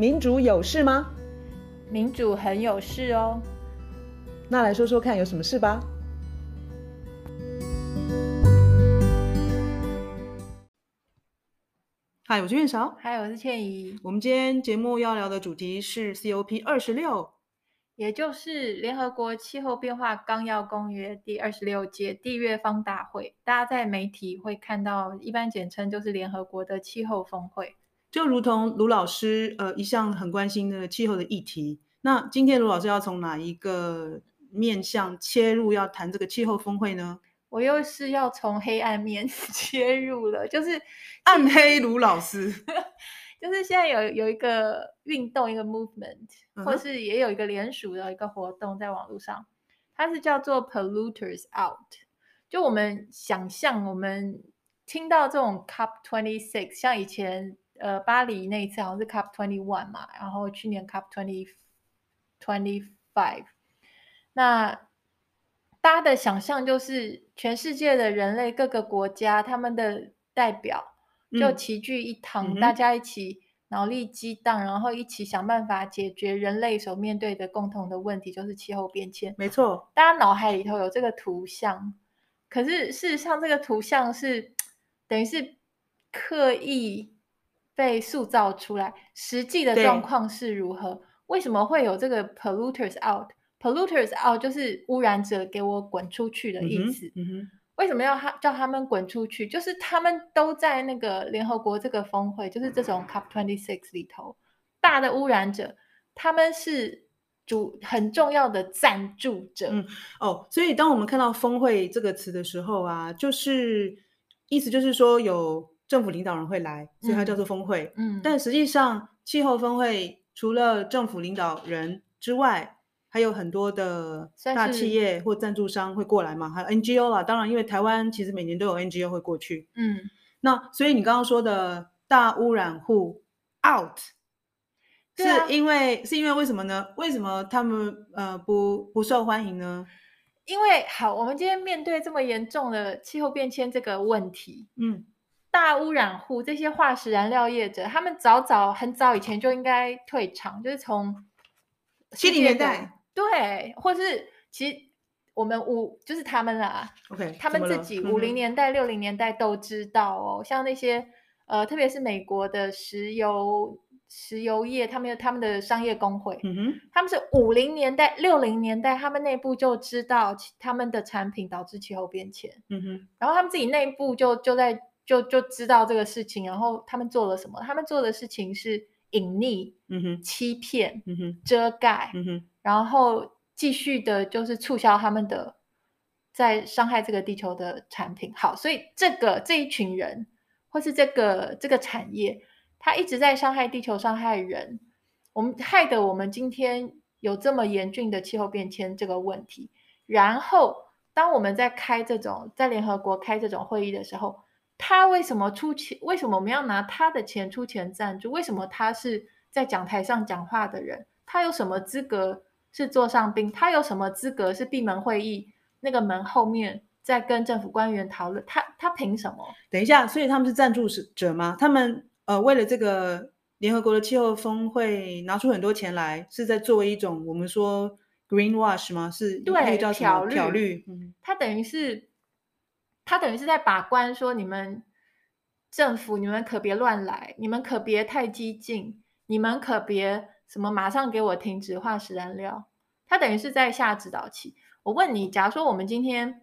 民主有事吗？民主很有事哦。那来说说看，有什么事吧？嗨，我是苑韶。嗨，我是倩怡。我们今天节目要聊的主题是 COP 二十六，也就是联合国气候变化纲要公约第二十六届缔约方大会。大家在媒体会看到，一般简称就是联合国的气候峰会。就如同卢老师呃一向很关心的气候的议题，那今天卢老师要从哪一个面向切入，要谈这个气候峰会呢？我又是要从黑暗面 切入了，就是暗黑卢老师，就是现在有有一个运动，一个 movement，嗯，或是也有一个联署的一个活动在网络上，它是叫做 Polluters Out。就我们想象，我们听到这种 Cup twenty six，像以前呃巴黎那一次好像是 Cup twenty one 嘛，然后去年 Cup twenty twenty five，那。大家的想象就是，全世界的人类各个国家，他们的代表就齐聚一堂，嗯、大家一起脑力激荡，然后一起想办法解决人类所面对的共同的问题，就是气候变迁。没错，大家脑海里头有这个图像，可是事实上，这个图像是等于是刻意被塑造出来，实际的状况是如何？为什么会有这个 polluters out？Polluters out 就是污染者给我滚出去的意思。嗯嗯、为什么要他叫他们滚出去？就是他们都在那个联合国这个峰会，就是这种 COP twenty six 里头大的污染者，他们是主很重要的赞助者。嗯，哦，所以当我们看到峰会这个词的时候啊，就是意思就是说有政府领导人会来，所以它叫做峰会。嗯，但实际上气候峰会除了政府领导人之外，还有很多的大企业或赞助商会过来嘛，还有 NGO 啦。当然，因为台湾其实每年都有 NGO 会过去。嗯，那所以你刚刚说的大污染户 out，啊、是因为是因为为什么呢？为什么他们呃不不受欢迎呢？因为好，我们今天面对这么严重的气候变迁这个问题，嗯，大污染户这些化石燃料业者，他们早早很早以前就应该退场，就是从七零年代。对，或是其实我们五就是他们啦，OK，他们自己五零年代、六零年代都知道哦，像那些呃，特别是美国的石油石油业，他们有他们的商业工会，嗯哼，他们是五零年代、六零年代，他们内部就知道他们的产品导致气候变迁，嗯哼，然后他们自己内部就就在就就知道这个事情，然后他们做了什么？他们做的事情是隐匿、嗯哼，欺骗、嗯哼，遮盖，嗯哼。然后继续的，就是促销他们的在伤害这个地球的产品。好，所以这个这一群人，或是这个这个产业，他一直在伤害地球，伤害人。我们害得我们今天有这么严峻的气候变迁这个问题。然后，当我们在开这种在联合国开这种会议的时候，他为什么出钱？为什么我们要拿他的钱出钱赞助？为什么他是在讲台上讲话的人？他有什么资格？是座上宾，他有什么资格？是闭门会议，那个门后面在跟政府官员讨论，他他凭什么？等一下，所以他们是赞助者吗？他们呃，为了这个联合国的气候峰会拿出很多钱来，是在作为一种我们说 green wash 吗？是对，叫什么？漂绿。嗯，他等于是他等于是在把关，说你们政府，你们可别乱来，你们可别太激进，你们可别。什么？马上给我停止化石燃料！他等于是在下指导棋。我问你，假如说我们今天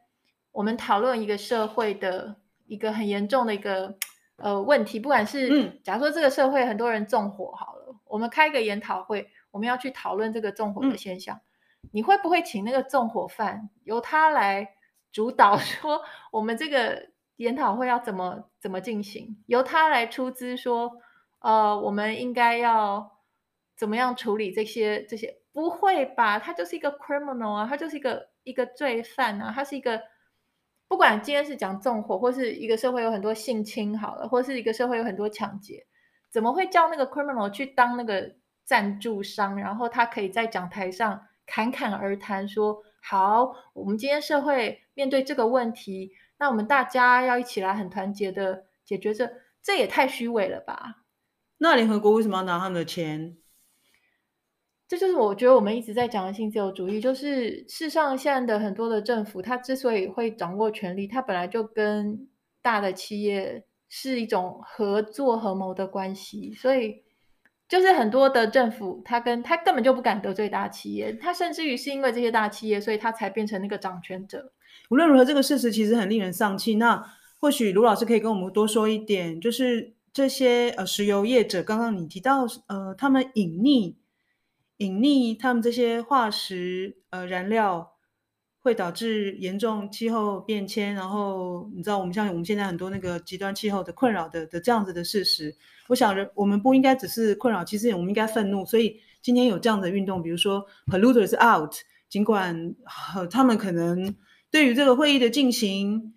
我们讨论一个社会的一个很严重的一个呃问题，不管是、嗯、假如说这个社会很多人纵火好了，我们开一个研讨会，我们要去讨论这个纵火的现象，嗯、你会不会请那个纵火犯由他来主导，说我们这个研讨会要怎么怎么进行？由他来出资说，呃，我们应该要。怎么样处理这些这些？不会吧？他就是一个 criminal 啊，他就是一个一个罪犯啊，他是一个不管今天是讲纵火，或是一个社会有很多性侵好了，或是一个社会有很多抢劫，怎么会叫那个 criminal 去当那个赞助商？然后他可以在讲台上侃侃而谈说：“好，我们今天社会面对这个问题，那我们大家要一起来很团结的解决这，这也太虚伪了吧？”那联合国为什么要拿他们的钱？这就是我觉得我们一直在讲的新自由主义，就是世上现在的很多的政府，它之所以会掌握权力，它本来就跟大的企业是一种合作合谋的关系，所以就是很多的政府，他跟他根本就不敢得罪大企业，他甚至于是因为这些大企业，所以他才变成那个掌权者。无论如何，这个事实其实很令人丧气。那或许卢老师可以跟我们多说一点，就是这些呃石油业者，刚刚你提到呃他们隐匿。隐匿他们这些化石呃燃料，会导致严重气候变迁，然后你知道我们像我们现在很多那个极端气候的困扰的的这样子的事实，我想人我们不应该只是困扰，其实我们应该愤怒。所以今天有这样的运动，比如说 Polluters Out，尽管、呃、他们可能对于这个会议的进行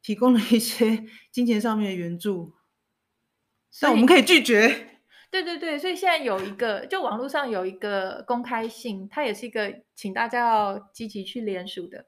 提供了一些 金钱上面的援助，但我们可以拒绝。对对对，所以现在有一个，就网络上有一个公开信，它也是一个请大家要积极去联署的。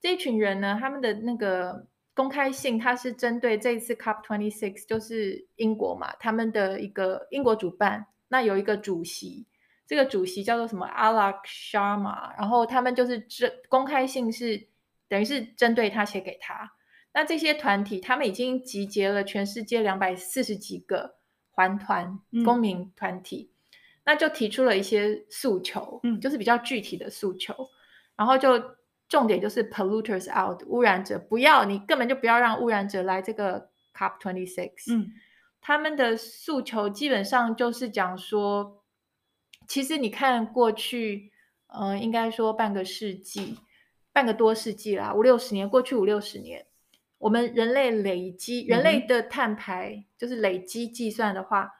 这一群人呢，他们的那个公开信，它是针对这一次 COP Twenty Six，就是英国嘛，他们的一个英国主办，那有一个主席，这个主席叫做什么 Alok Sharma，然后他们就是这公开信是等于是针对他写给他。那这些团体，他们已经集结了全世界两百四十几个。环团公民团体，嗯，那就提出了一些诉求，嗯，就是比较具体的诉求，然后就重点就是 polluters out，污染者不要，你根本就不要让污染者来这个 COP twenty six，嗯，他们的诉求基本上就是讲说，其实你看过去，呃，应该说半个世纪，半个多世纪啦，五六十年，过去五六十年。我们人类累积人类的碳排，就是累积计算的话，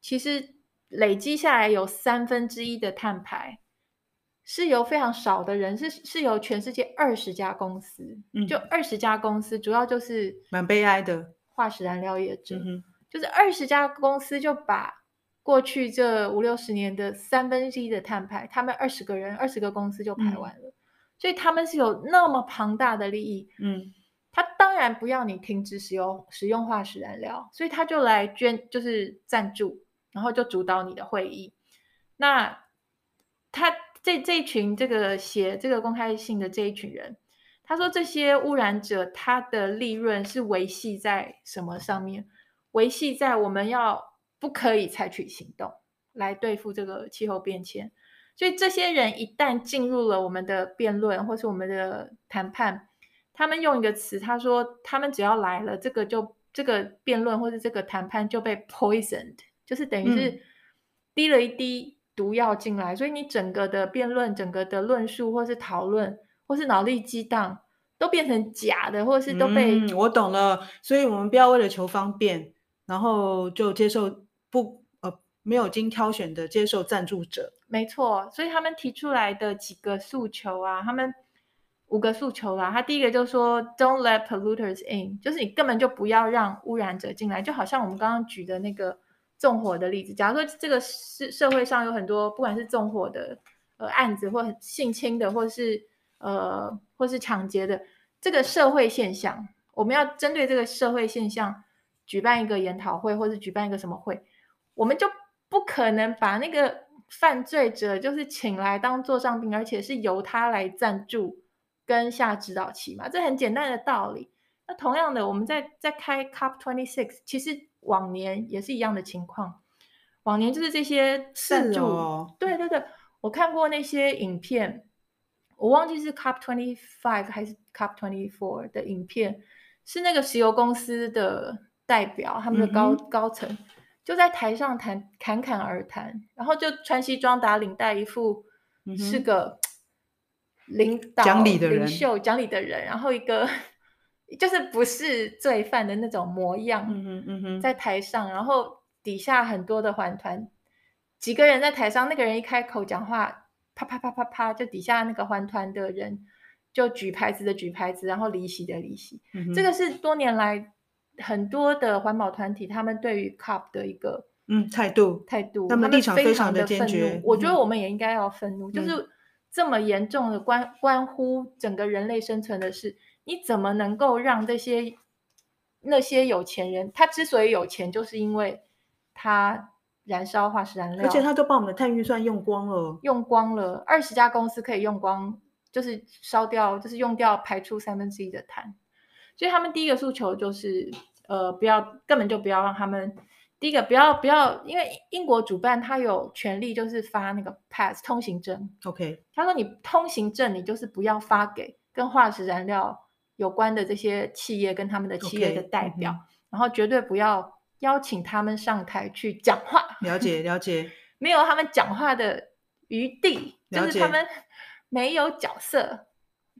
其实累积下来有三分之一的碳排是由非常少的人，是是由全世界二十家公司，嗯，就二十家公司，主要就是蛮悲哀的化石燃料业者，就是二十家公司就把过去这五六十年的三分之一的碳排，他们二十个人二十个公司就排完了，嗯，所以他们是有那么庞大的利益，嗯。他当然不要你停止使用使用化石燃料，所以他就来捐，就是赞助，然后就主导你的会议。那他这这一群这个写这个公开信的这一群人，他说这些污染者他的利润是维系在什么上面？维系在我们要不可以采取行动来对付这个气候变迁。所以这些人一旦进入了我们的辩论或是我们的谈判。他们用一个词，他说他们只要来了，这个就这个辩论或是这个谈判就被 poisoned，就是等于是滴了一滴毒药进来，嗯，所以你整个的辩论、整个的论述或是讨论或是脑力激荡都变成假的，或者是都被……嗯，我懂了，所以我们不要为了求方便，然后就接受不呃没有经挑选的接受赞助者。没错，所以他们提出来的几个诉求啊，他们。五个诉求啦，他第一个就说，Don't let polluters in，就是你根本就不要让污染者进来，就好像我们刚刚举的那个纵火的例子。假如说这个社社会上有很多不管是纵火的呃案子，或性侵的，或是呃或是抢劫的这个社会现象，我们要针对这个社会现象举办一个研讨会，或是举办一个什么会，我们就不可能把那个犯罪者就是请来当座上宾，而且是由他来赞助。跟下指导棋嘛，这很简单的道理。那同样的，我们在在开 Cup twenty six，其实往年也是一样的情况。往年就是这些赞助，哦，对对对，我看过那些影片，我忘记是 Cup twenty five 还是 Cup twenty four 的影片，是那个石油公司的代表，他们的高、嗯、高层就在台上谈侃侃而谈，然后就穿西装打领带，一副是个。领导、讲理的人、领袖、讲理的人，然后一个就是不是罪犯的那种模样，嗯哼嗯哼，在台上，然后底下很多的环团，几个人在台上，那个人一开口讲话，啪啪啪啪啪，就底下那个环团的人就举牌子的举牌子，然后离席的离席。嗯、这个是多年来很多的环保团体他们对于 COP 的一个嗯态度态度，他们立场非常的坚决。我觉得我们也应该要愤怒，嗯、就是。这么严重的关关乎整个人类生存的事，你怎么能够让这些那些有钱人？他之所以有钱，就是因为他燃烧化石燃料，而且他都把我们的碳预算用光了，用光了，二十家公司可以用光，就是烧掉，就是用掉排出三分之一的碳。所以他们第一个诉求就是，呃，不要，根本就不要让他们。第一个不要不要，因为英国主办他有权利，就是发那个 pass 通行证。OK，他说你通行证你就是不要发给跟化石燃料有关的这些企业跟他们的企业的代表，okay, 然后绝对不要邀请他们上台去讲话。了解了解，没有他们讲话的余地，就是他们没有角色。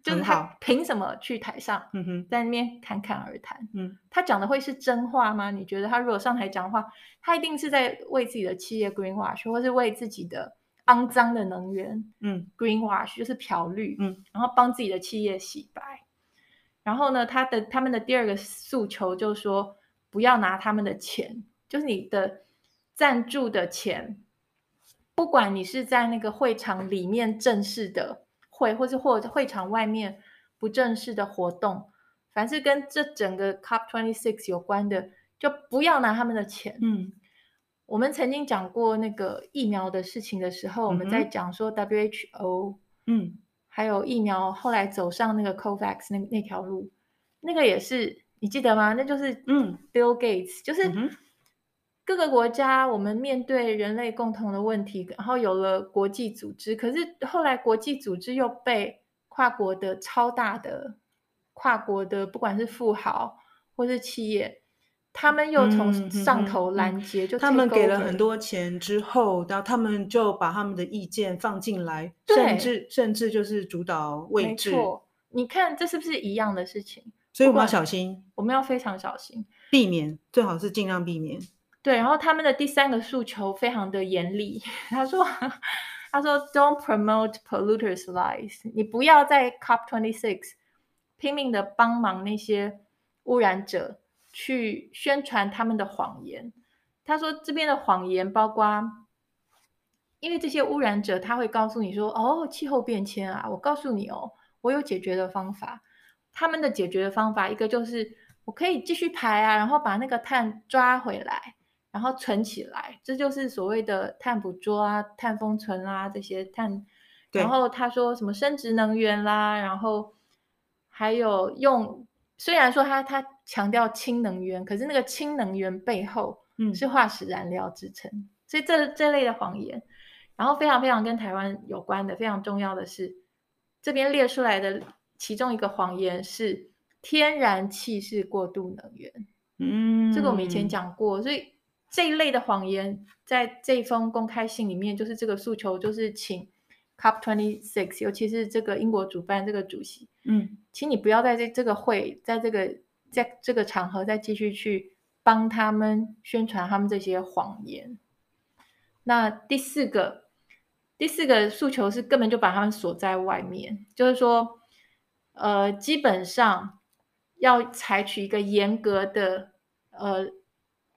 就是他凭什么去台上，在那边侃侃而谈？嗯，他讲的会是真话吗？你觉得他如果上台讲话，他一定是在为自己的企业 greenwash，或是为自己的肮脏的能源，嗯，greenwash 就是漂绿，嗯，然后帮自己的企业洗白。然后呢，他的他们的第二个诉求就是说，不要拿他们的钱，就是你的赞助的钱，不管你是在那个会场里面正式的。会，或是或者会场外面不正式的活动，凡是跟这整个 COP twenty six 有关的，就不要拿他们的钱。嗯，我们曾经讲过那个疫苗的事情的时候，嗯、我们在讲说 WHO，嗯，还有疫苗后来走上那个 COVAX 那那条路，那个也是你记得吗？那就是嗯，Bill Gates，就是。嗯各个国家，我们面对人类共同的问题，然后有了国际组织。可是后来国际组织又被跨国的超大的跨国的，不管是富豪或是企业，他们又从上头拦截，就他们给了很多钱之后，然后他们就把他们的意见放进来，甚至甚至就是主导位置。没错，你看这是不是一样的事情？所以我们要小心，我们要非常小心，避免，最好是尽量避免。对，然后他们的第三个诉求非常的严厉，他说：“ 他说 Don't promote polluters' lies，你不要在 COP twenty six 拼命的帮忙那些污染者去宣传他们的谎言。”他说：“这边的谎言包括，因为这些污染者他会告诉你说，哦，气候变迁啊，我告诉你哦，我有解决的方法。他们的解决的方法，一个就是我可以继续排啊，然后把那个碳抓回来。”然后存起来，这就是所谓的碳捕捉啊、碳封存啊这些碳。然后他说什么生殖能源啦，然后还有用，虽然说他他强调氢能源，可是那个氢能源背后嗯是化石燃料制成，嗯、所以这这类的谎言。然后非常非常跟台湾有关的非常重要的是，这边列出来的其中一个谎言是天然气是过渡能源。嗯，这个我们以前讲过，所以。这一类的谎言，在这封公开信里面，就是这个诉求，就是请 COP twenty six，尤其是这个英国主办这个主席，嗯，请你不要在这这个会，在这个在这个场合再继续去帮他们宣传他们这些谎言。那第四个，第四个诉求是根本就把他们锁在外面，就是说，呃，基本上要采取一个严格的，呃。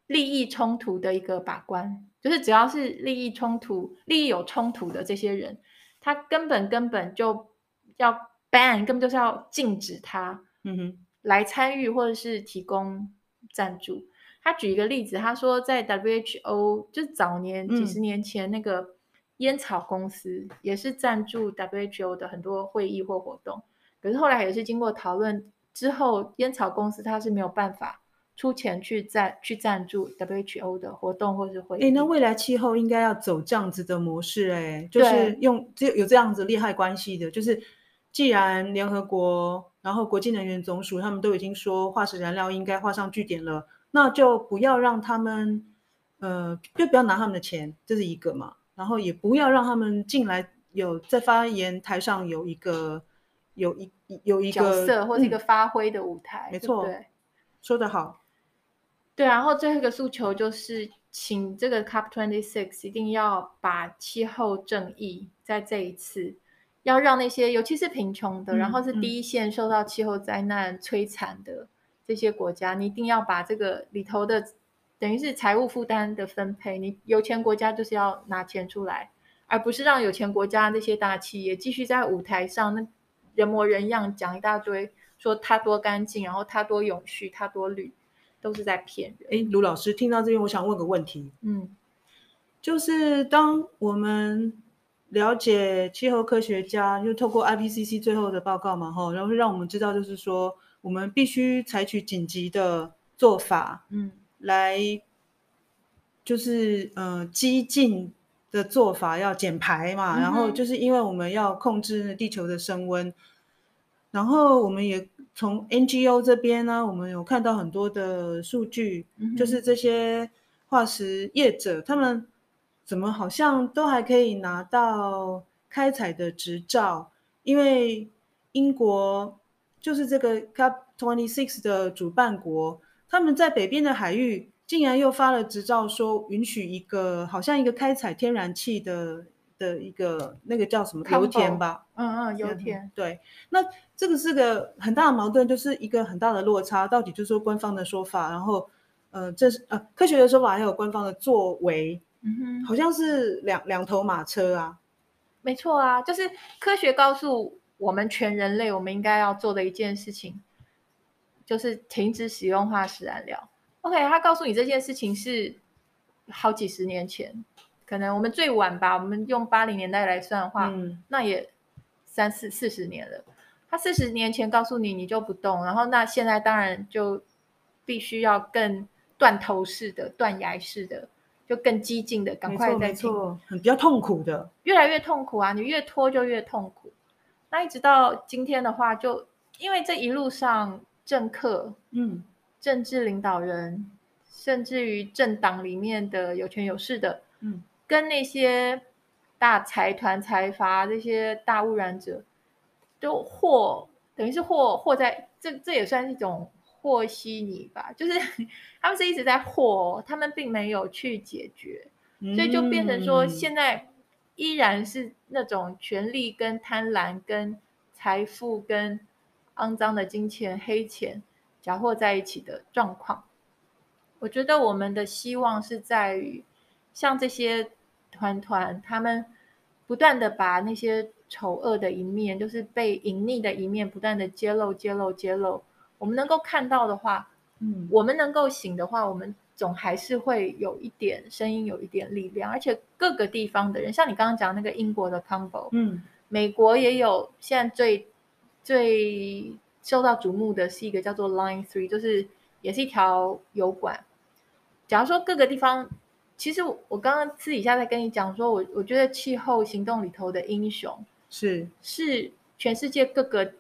利益冲突的一个把关，就是只要是利益冲突、利益有冲突的这些人，他根本根本就要 ban，根本就是要禁止他，嗯哼，来参与或者是提供赞助。他举一个例子，他说在 WHO 就是早年几十年前那个烟草公司也是赞助 WHO 的很多会议或活动，可是后来也是经过讨论之后，烟草公司他是没有办法。出钱去赞去赞助 WHO 的活动或是会议。哎，那未来气候应该要走这样子的模式，哎，就是用这有这样子利害关系的，就是既然联合国，然后国际能源总署他们都已经说化石燃料应该画上句点了，那就不要让他们，呃，就不要拿他们的钱，这是一个嘛，然后也不要让他们进来有在发言台上有一个有一有一个角色或是一个发挥的舞台，嗯、没错，对，说得好。对，然后最后一个诉求就是，请这个 COP twenty six 一定要把气候正义在这一次，要让那些尤其是贫穷的，嗯、然后是第一线受到气候灾难摧残的这些国家，嗯、你一定要把这个里头的等于是财务负担的分配，你有钱国家就是要拿钱出来，而不是让有钱国家那些大企业继续在舞台上那人模人样讲一大堆，说它多干净，然后它多永续，它多绿。都是在骗人。哎，卢老师，听到这边，我想问个问题。嗯，就是当我们了解气候科学家，就透过 IPCC 最后的报告嘛，哈，然后让我们知道，就是说我们必须采取紧急的做法，嗯，来就是呃激进的做法要减排嘛，嗯、然后就是因为我们要控制地球的升温，然后我们也从 NGO 这边呢，我们有看到很多的数据，嗯、就是这些化石业者他们怎么好像都还可以拿到开采的执照，因为英国就是这个 Cup Twenty Six 的主办国，他们在北边的海域。竟然又发了执照，说允许一个好像一个开采天然气的的一个那个叫什么油田吧？嗯嗯，油田。对，那这个是个很大的矛盾，就是一个很大的落差。到底就是说官方的说法，然后呃，这是呃科学的说法，还有官方的作为，嗯哼，好像是两两头马车啊。没错啊，就是科学告诉我们全人类，我们应该要做的一件事情，就是停止使用化石燃料。OK，他告诉你这件事情是好几十年前，可能我们最晚吧，我们用八零年代来算的话，嗯、那也三四四十年了。他四十年前告诉你，你就不动，然后那现在当然就必须要更断头式的、断崖式的，就更激进的，赶快再做，很比较痛苦的，越来越痛苦啊！你越拖就越痛苦。那一直到今天的话，就因为这一路上政客，嗯。政治领导人，甚至于政党里面的有权有势的，嗯，跟那些大财团、财阀这些大污染者，都和等于是和和在这，这也算是一种和稀泥吧。就是 他们是一直在和，他们并没有去解决，所以就变成说，现在依然是那种权力跟贪婪、跟财富、跟肮脏的金钱、黑钱。搅和在一起的状况，我觉得我们的希望是在于，像这些团团，他们不断的把那些丑恶的一面，就是被隐匿的一面，不断的揭露、揭露、揭露。我们能够看到的话，嗯，我们能够醒的话，我们总还是会有一点声音，有一点力量。而且各个地方的人，像你刚刚讲那个英国的 Campbell，嗯，美国也有，现在最最。受到瞩目的是一个叫做 Line Three，就是也是一条油管。假如说各个地方，其实我我刚刚私底下在跟你讲说，我我觉得气候行动里头的英雄是是全世界各个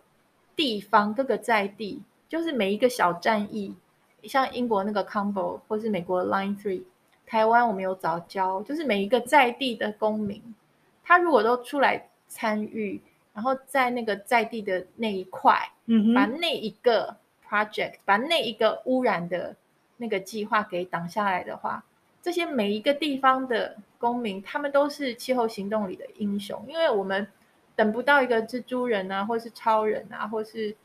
地方各个在地，就是每一个小战役，像英国那个 Campbell 或是美国 Line Three，台湾我们有早教，就是每一个在地的公民，他如果都出来参与。然后在那个在地的那一块，嗯，把那一个 project，把那一个污染的那个计划给挡下来的话，这些每一个地方的公民，他们都是气候行动里的英雄。因为我们等不到一个蜘蛛人啊，或是超人啊，或是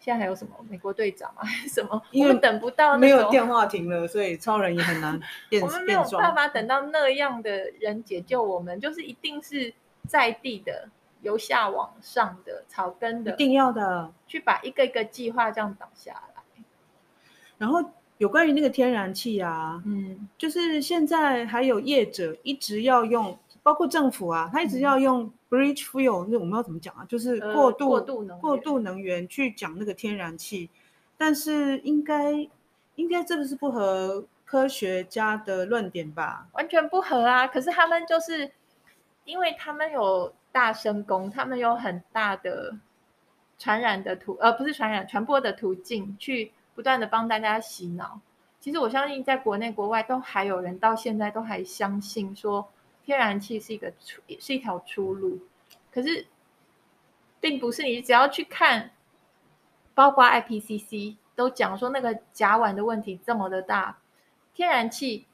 现在还有什么美国队长啊，还 是什么？我们等不到没有电话亭了，所以超人也很难 变。我们没有办法等到那样的人解救我们，就是一定是在地的。由下往上的草根的，一定要的，去把一个一个计划这样倒下来。然后有关于那个天然气啊，嗯，就是现在还有业者一直要用，包括政府啊，他一直要用 bridge fuel，那、嗯、我们要怎么讲啊？就是过度、呃、过渡能过渡能源去讲那个天然气，但是应该应该这个是不合科学家的论点吧？完全不合啊！可是他们就是因为他们有。大声公，他们有很大的传染的途，呃，不是传染，传播的途径，去不断的帮大家洗脑。其实我相信，在国内国外都还有人到现在都还相信说天然气是一个出，是一条出路。可是，并不是你只要去看，包括 IPCC 都讲说那个甲烷的问题这么的大，天然气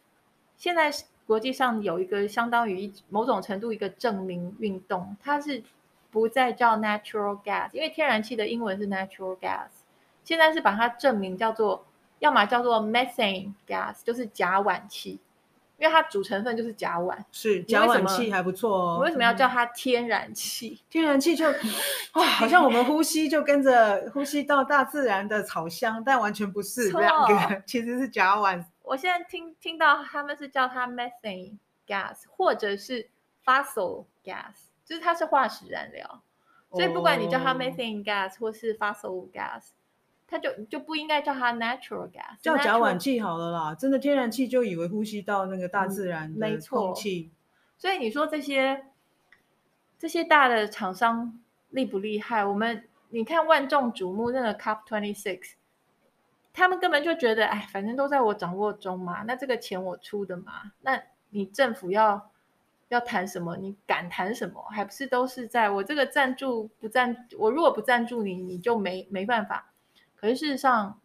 现在。国际上有一个相当于某种程度一个证明运动，它是不再叫 natural gas，因为天然气的英文是 natural gas，现在是把它证明叫做，要么叫做 methane gas，就是甲烷气，因为它主成分就是甲烷。是甲烷气还不错哦。为什么要叫它天然气？天然气就 哇，好像我们呼吸就跟着呼吸到大自然的草香，但完全不是这样，其实是甲烷。我现在听听到他们是叫它 methane gas，或者是 fossil gas，就是它是化石燃料。所以不管你叫它 methane gas 或是 fossil gas，它就就不应该叫它 natural gas，叫甲烷气好了啦。真的天然气就以为呼吸到那个大自然的空气。嗯、所以你说这些这些大的厂商厉不厉害？我们你看万众瞩目那个 COP twenty six，他们根本就觉得哎，反正都在我掌握中嘛，那这个钱我出的嘛，那你政府要。要谈什么？你敢谈什么？还不是都是在我这个赞助不赞？我如果不赞助你，你就没没办法。可是事实上，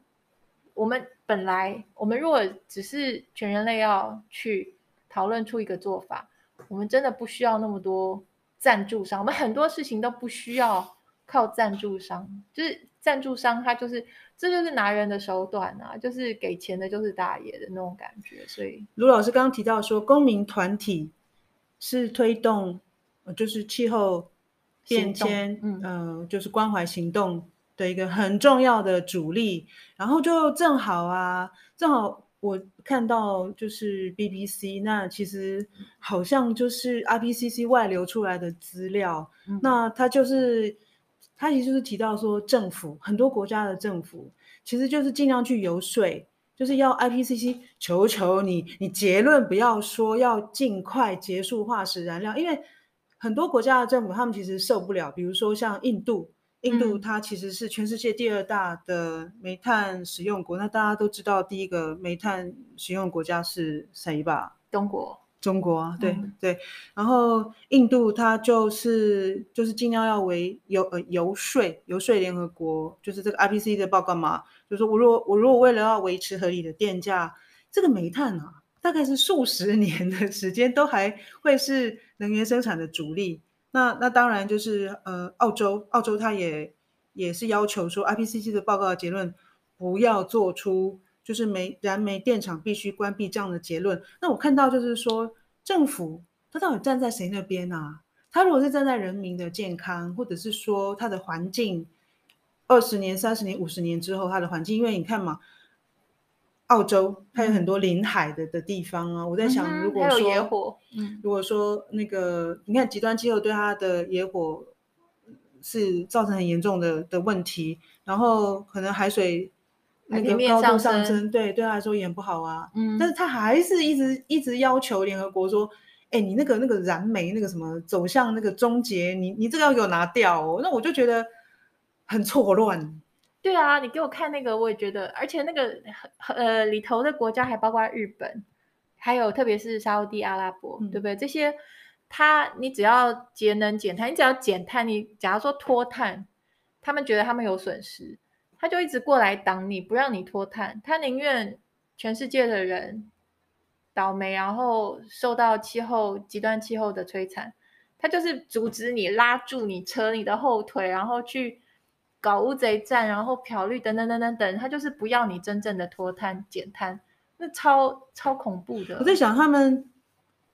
我们本来我们如果只是全人类要去讨论出一个做法，我们真的不需要那么多赞助商。我们很多事情都不需要靠赞助商，就是赞助商他就是这就是拿人的手段啊，就是给钱的就是大爷的那种感觉。所以卢老师刚刚提到说，公民团体。是推动，就是气候变迁，嗯、呃，就是关怀行动的一个很重要的主力。然后就正好啊，正好我看到就是 BBC，那其实好像就是 IPCC 外流出来的资料，嗯、那他就是他其实就是提到说，政府很多国家的政府其实就是尽量去游说。就是要 IPCC 求求你，你结论不要说要尽快结束化石燃料，因为很多国家的政府他们其实受不了。比如说像印度，印度它其实是全世界第二大的煤炭使用国。嗯、那大家都知道，第一个煤炭使用国家是谁吧？中国。中国啊，对、嗯、对。然后印度它就是就是尽量要为游呃游说游说联合国，就是这个 IPCC 的报告嘛。就是说我如果我如果为了要维持合理的电价，这个煤炭啊，大概是数十年的时间都还会是能源生产的主力。那那当然就是呃，澳洲澳洲它也也是要求说 IPCC 的报告的结论不要做出就是煤燃煤电厂必须关闭这样的结论。那我看到就是说政府他到底站在谁那边啊？他如果是站在人民的健康，或者是说他的环境。二十年、三十年、五十年之后，它的环境，因为你看嘛，澳洲它有很多临海的的地方啊。嗯、我在想，如果说野火，嗯，如果说那个，你看极端气候对它的野火是造成很严重的的问题，然后可能海水那个高度上升，对对它来说也不好啊。嗯，但是他还是一直一直要求联合国说，哎，你那个那个燃煤那个什么走向那个终结，你你这个要给我拿掉哦。那我就觉得。很错乱，对啊，你给我看那个，我也觉得，而且那个呃里头的国家还包括日本，还有特别是沙乌地阿拉伯，嗯、对不对？这些他你只要节能减碳，你只要减碳，你假如说脱碳，他们觉得他们有损失，他就一直过来挡你，不让你脱碳，他宁愿全世界的人倒霉，然后受到气候极端气候的摧残，他就是阻止你，拉住你，扯你的后腿，然后去。搞乌贼战，然后漂绿等等等等等，他就是不要你真正的脱碳减碳，那超超恐怖的。我在想，他们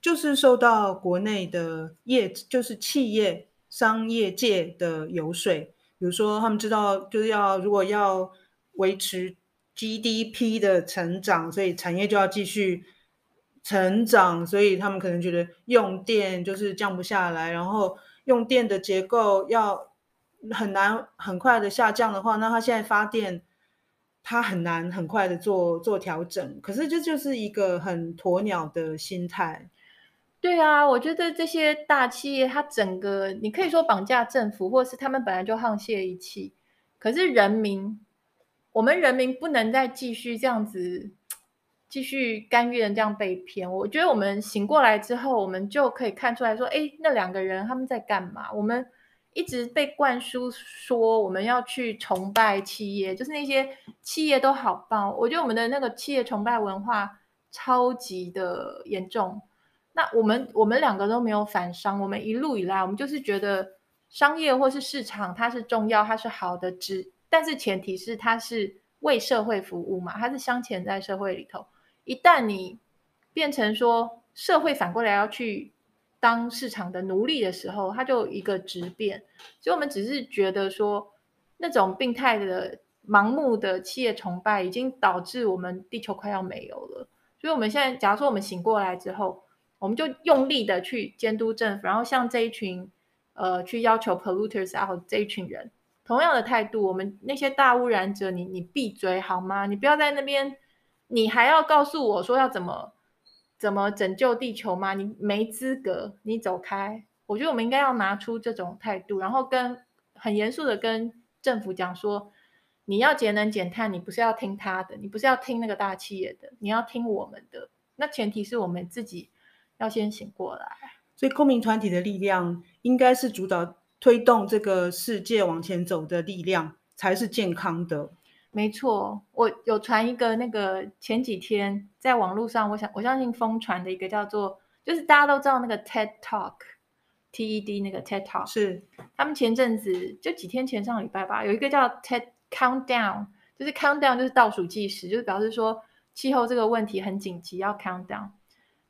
就是受到国内的业，就是企业商业界的游说，比如说他们知道就是要如果要维持 GDP 的成长，所以产业就要继续成长，所以他们可能觉得用电就是降不下来，然后用电的结构要。很难很快的下降的话，那他现在发电，他很难很快的做做调整。可是这就是一个很鸵鸟的心态。对啊，我觉得这些大企业，它整个你可以说绑架政府，或是他们本来就沆瀣一气。可是人民，我们人民不能再继续这样子，继续甘愿这样被骗。我觉得我们醒过来之后，我们就可以看出来说，哎，那两个人他们在干嘛？我们。一直被灌输说我们要去崇拜企业，就是那些企业都好棒。我觉得我们的那个企业崇拜文化超级的严重。那我们我们两个都没有反商，我们一路以来我们就是觉得商业或是市场它是重要，它是好的，只但是前提是它是为社会服务嘛，它是镶嵌在社会里头。一旦你变成说社会反过来要去。当市场的奴隶的时候，它就一个质变。所以，我们只是觉得说，那种病态的、盲目的企业崇拜，已经导致我们地球快要没有了。所以，我们现在，假如说我们醒过来之后，我们就用力的去监督政府，然后像这一群呃去要求 polluters out 这一群人，同样的态度，我们那些大污染者，你你闭嘴好吗？你不要在那边，你还要告诉我说要怎么怎么拯救地球吗？你没资格，你走开。我觉得我们应该要拿出这种态度，然后跟很严肃的跟政府讲说，你要节能减碳，你不是要听他的，你不是要听那个大企业的，你要听我们的。那前提是我们自己要先醒过来。所以公民团体的力量应该是主导推动这个世界往前走的力量，才是健康的。没错，我有传一个那个前几天在网络上，我想我相信疯传的一个叫做，就是大家都知道那个 TED Talk。TED 那个 TED Talk 是他们前阵子就几天前上礼拜吧，有一个叫 TED Countdown，就是 Countdown 就是倒数计时，就是表示说气候这个问题很紧急，要 Countdown。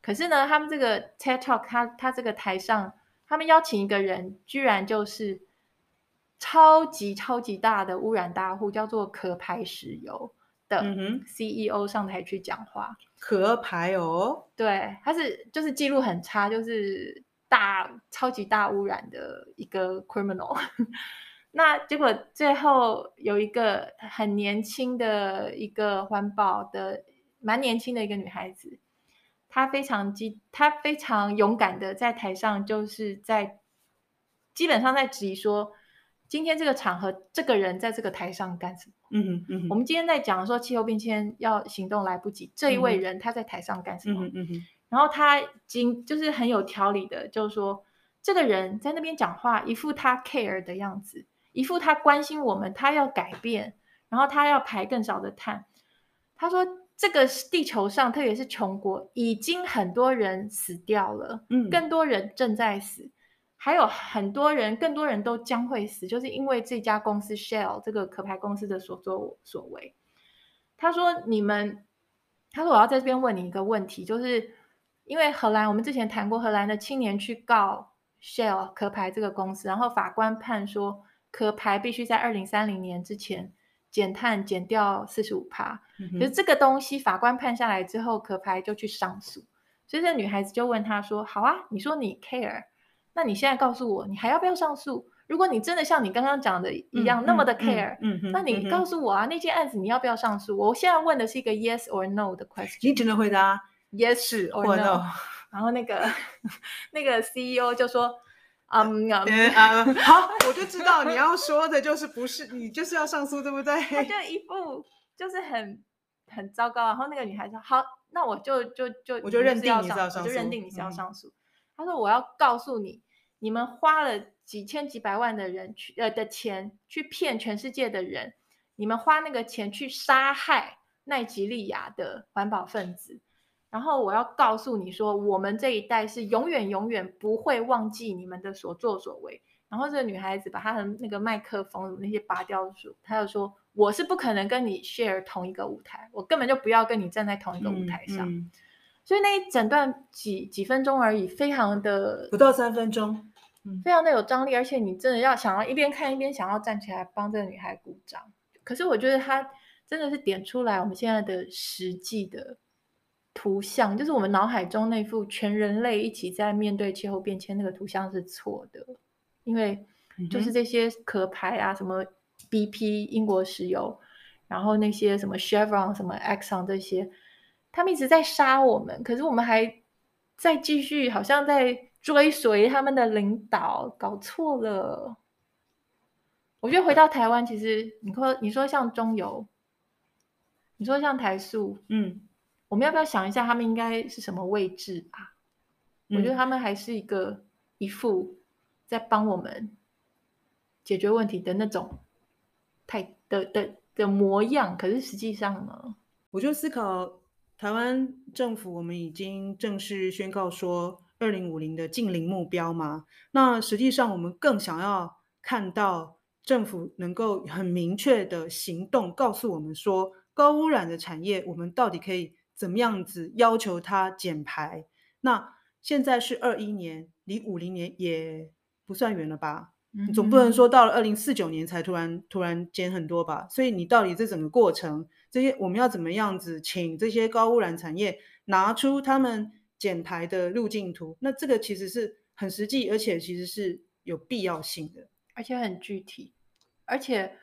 可是呢，他们这个 TED Talk，他他这个台上，他们邀请一个人，居然就是超级超级大的污染大户，叫做壳牌石油的 CEO 上台去讲话。壳牌哦，对，他是就是记录很差，就是。大超级大污染的一个 criminal，那结果最后有一个很年轻的一个环保的蛮年轻的一个女孩子，她非常激，她非常勇敢的在台上，就是在基本上在质疑说，今天这个场合，这个人在这个台上干什么？嗯哼嗯哼，我们今天在讲说气候变迁要行动来不及，这一位人他在台上干什么？嗯嗯嗯然后他经就是很有条理的，就是说这个人在那边讲话，一副他 care 的样子，一副他关心我们，他要改变，然后他要排更少的碳。他说，这个地球上，特别是穷国，已经很多人死掉了，嗯，更多人正在死，还有很多人，更多人都将会死，就是因为这家公司 Shell 这个壳牌公司的所作所为。他说，你们，他说我要在这边问你一个问题，就是。因为荷兰，我们之前谈过，荷兰的青年去告 Shell 壳牌这个公司，然后法官判说壳牌必须在二零三零年之前减碳减掉四十五趴。可是这个东西法官判下来之后，壳牌就去上诉。所以这女孩子就问他说：“好啊，你说你 care，那你现在告诉我，你还要不要上诉？如果你真的像你刚刚讲的一样、嗯、那么的 care，、嗯嗯、那你告诉我啊，那件案子你要不要上诉？我现在问的是一个 yes or no 的 question。你只能回答。” Yes or no，然后那个 那个 CEO 就说，嗯嗯，好，我就知道你要说的就是不是你就是要上诉，对不对？他就一副就是很很糟糕，然后那个女孩说，好，那我就就就我就认定你是要上诉，我就认定你是要上诉。他说我要告诉你，你们花了几千几百万的人去呃的钱去骗全世界的人，你们花那个钱去杀害奈及利亚的环保分子。然后我要告诉你说，我们这一代是永远永远不会忘记你们的所作所为。然后这个女孩子把她的那个麦克风那些拔掉，说，她就说：“我是不可能跟你 share 同一个舞台，我根本就不要跟你站在同一个舞台上。嗯”嗯、所以那一整段几几分钟而已，非常的不到三分钟，嗯，非常的有张力，而且你真的要想要一边看一边想要站起来帮这个女孩鼓掌。可是我觉得她真的是点出来我们现在的实际的。图像就是我们脑海中那幅全人类一起在面对气候变迁那个图像是错的，因为就是这些壳牌啊，什么 BP 英国石油，然后那些什么 Chevron、什么 Exxon 这些，他们一直在杀我们，可是我们还在继续，好像在追随他们的领导，搞错了。我觉得回到台湾，其实你说你说像中油，你说像台塑，嗯。我们要不要想一下，他们应该是什么位置啊？嗯、我觉得他们还是一个一副在帮我们解决问题的那种态的的的模样。可是实际上呢，我就思考，台湾政府我们已经正式宣告说二零五零的净零目标嘛。那实际上我们更想要看到政府能够很明确的行动，告诉我们说高污染的产业我们到底可以。怎么样子要求它减排？那现在是二一年，离五零年也不算远了吧？嗯、总不能说到了二零四九年才突然突然减很多吧？所以你到底这整个过程，这些我们要怎么样子，请这些高污染产业拿出他们减排的路径图。那这个其实是很实际，而且其实是有必要性的，而且很具体，而且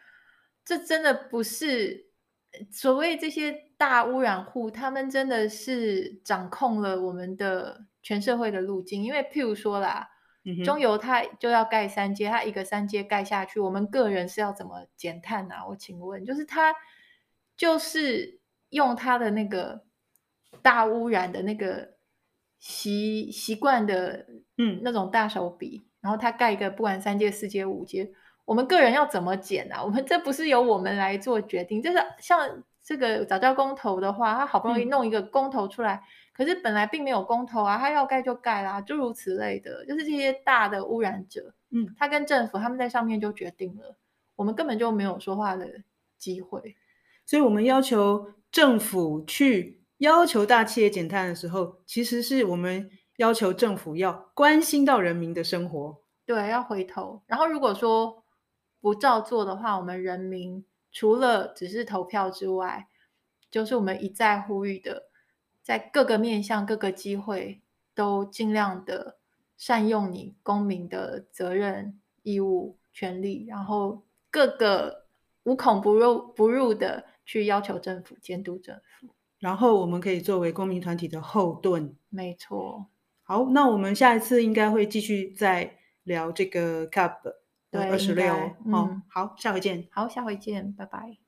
这真的不是所谓这些大污染户，他们真的是掌控了我们的全社会的路径。因为譬如说啦，嗯、中油它就要盖三阶，它一个三阶盖下去，我们个人是要怎么减碳啊？我请问，就是它就是用他的那个大污染的那个。习习惯的，嗯，那种大手笔，嗯、然后他盖一个不管三阶、四阶、五阶，我们个人要怎么减啊？我们 这不是由我们来做决定，就是像这个早教公投的话，他好不容易弄一个公投出来，嗯、可是本来并没有公投啊，他要盖就盖啦，诸如此类的，就是这些大的污染者，嗯，他跟政府他们在上面就决定了，我们根本就没有说话的机会，所以我们要求政府去。要求大企业减碳的时候，其实是我们要求政府要关心到人民的生活。对，要回头。然后如果说不照做的话，我们人民除了只是投票之外，就是我们一再呼吁的，在各个面向、各个机会都尽量的善用你公民的责任、义务、权利，然后各个无孔不入、不入的去要求政府监督政府。然后我们可以作为公民团体的后盾。没错。好，那我们下一次应该会继续再聊这个 Cup 的二十六。嗯，好，下回见。好，下回见，拜拜。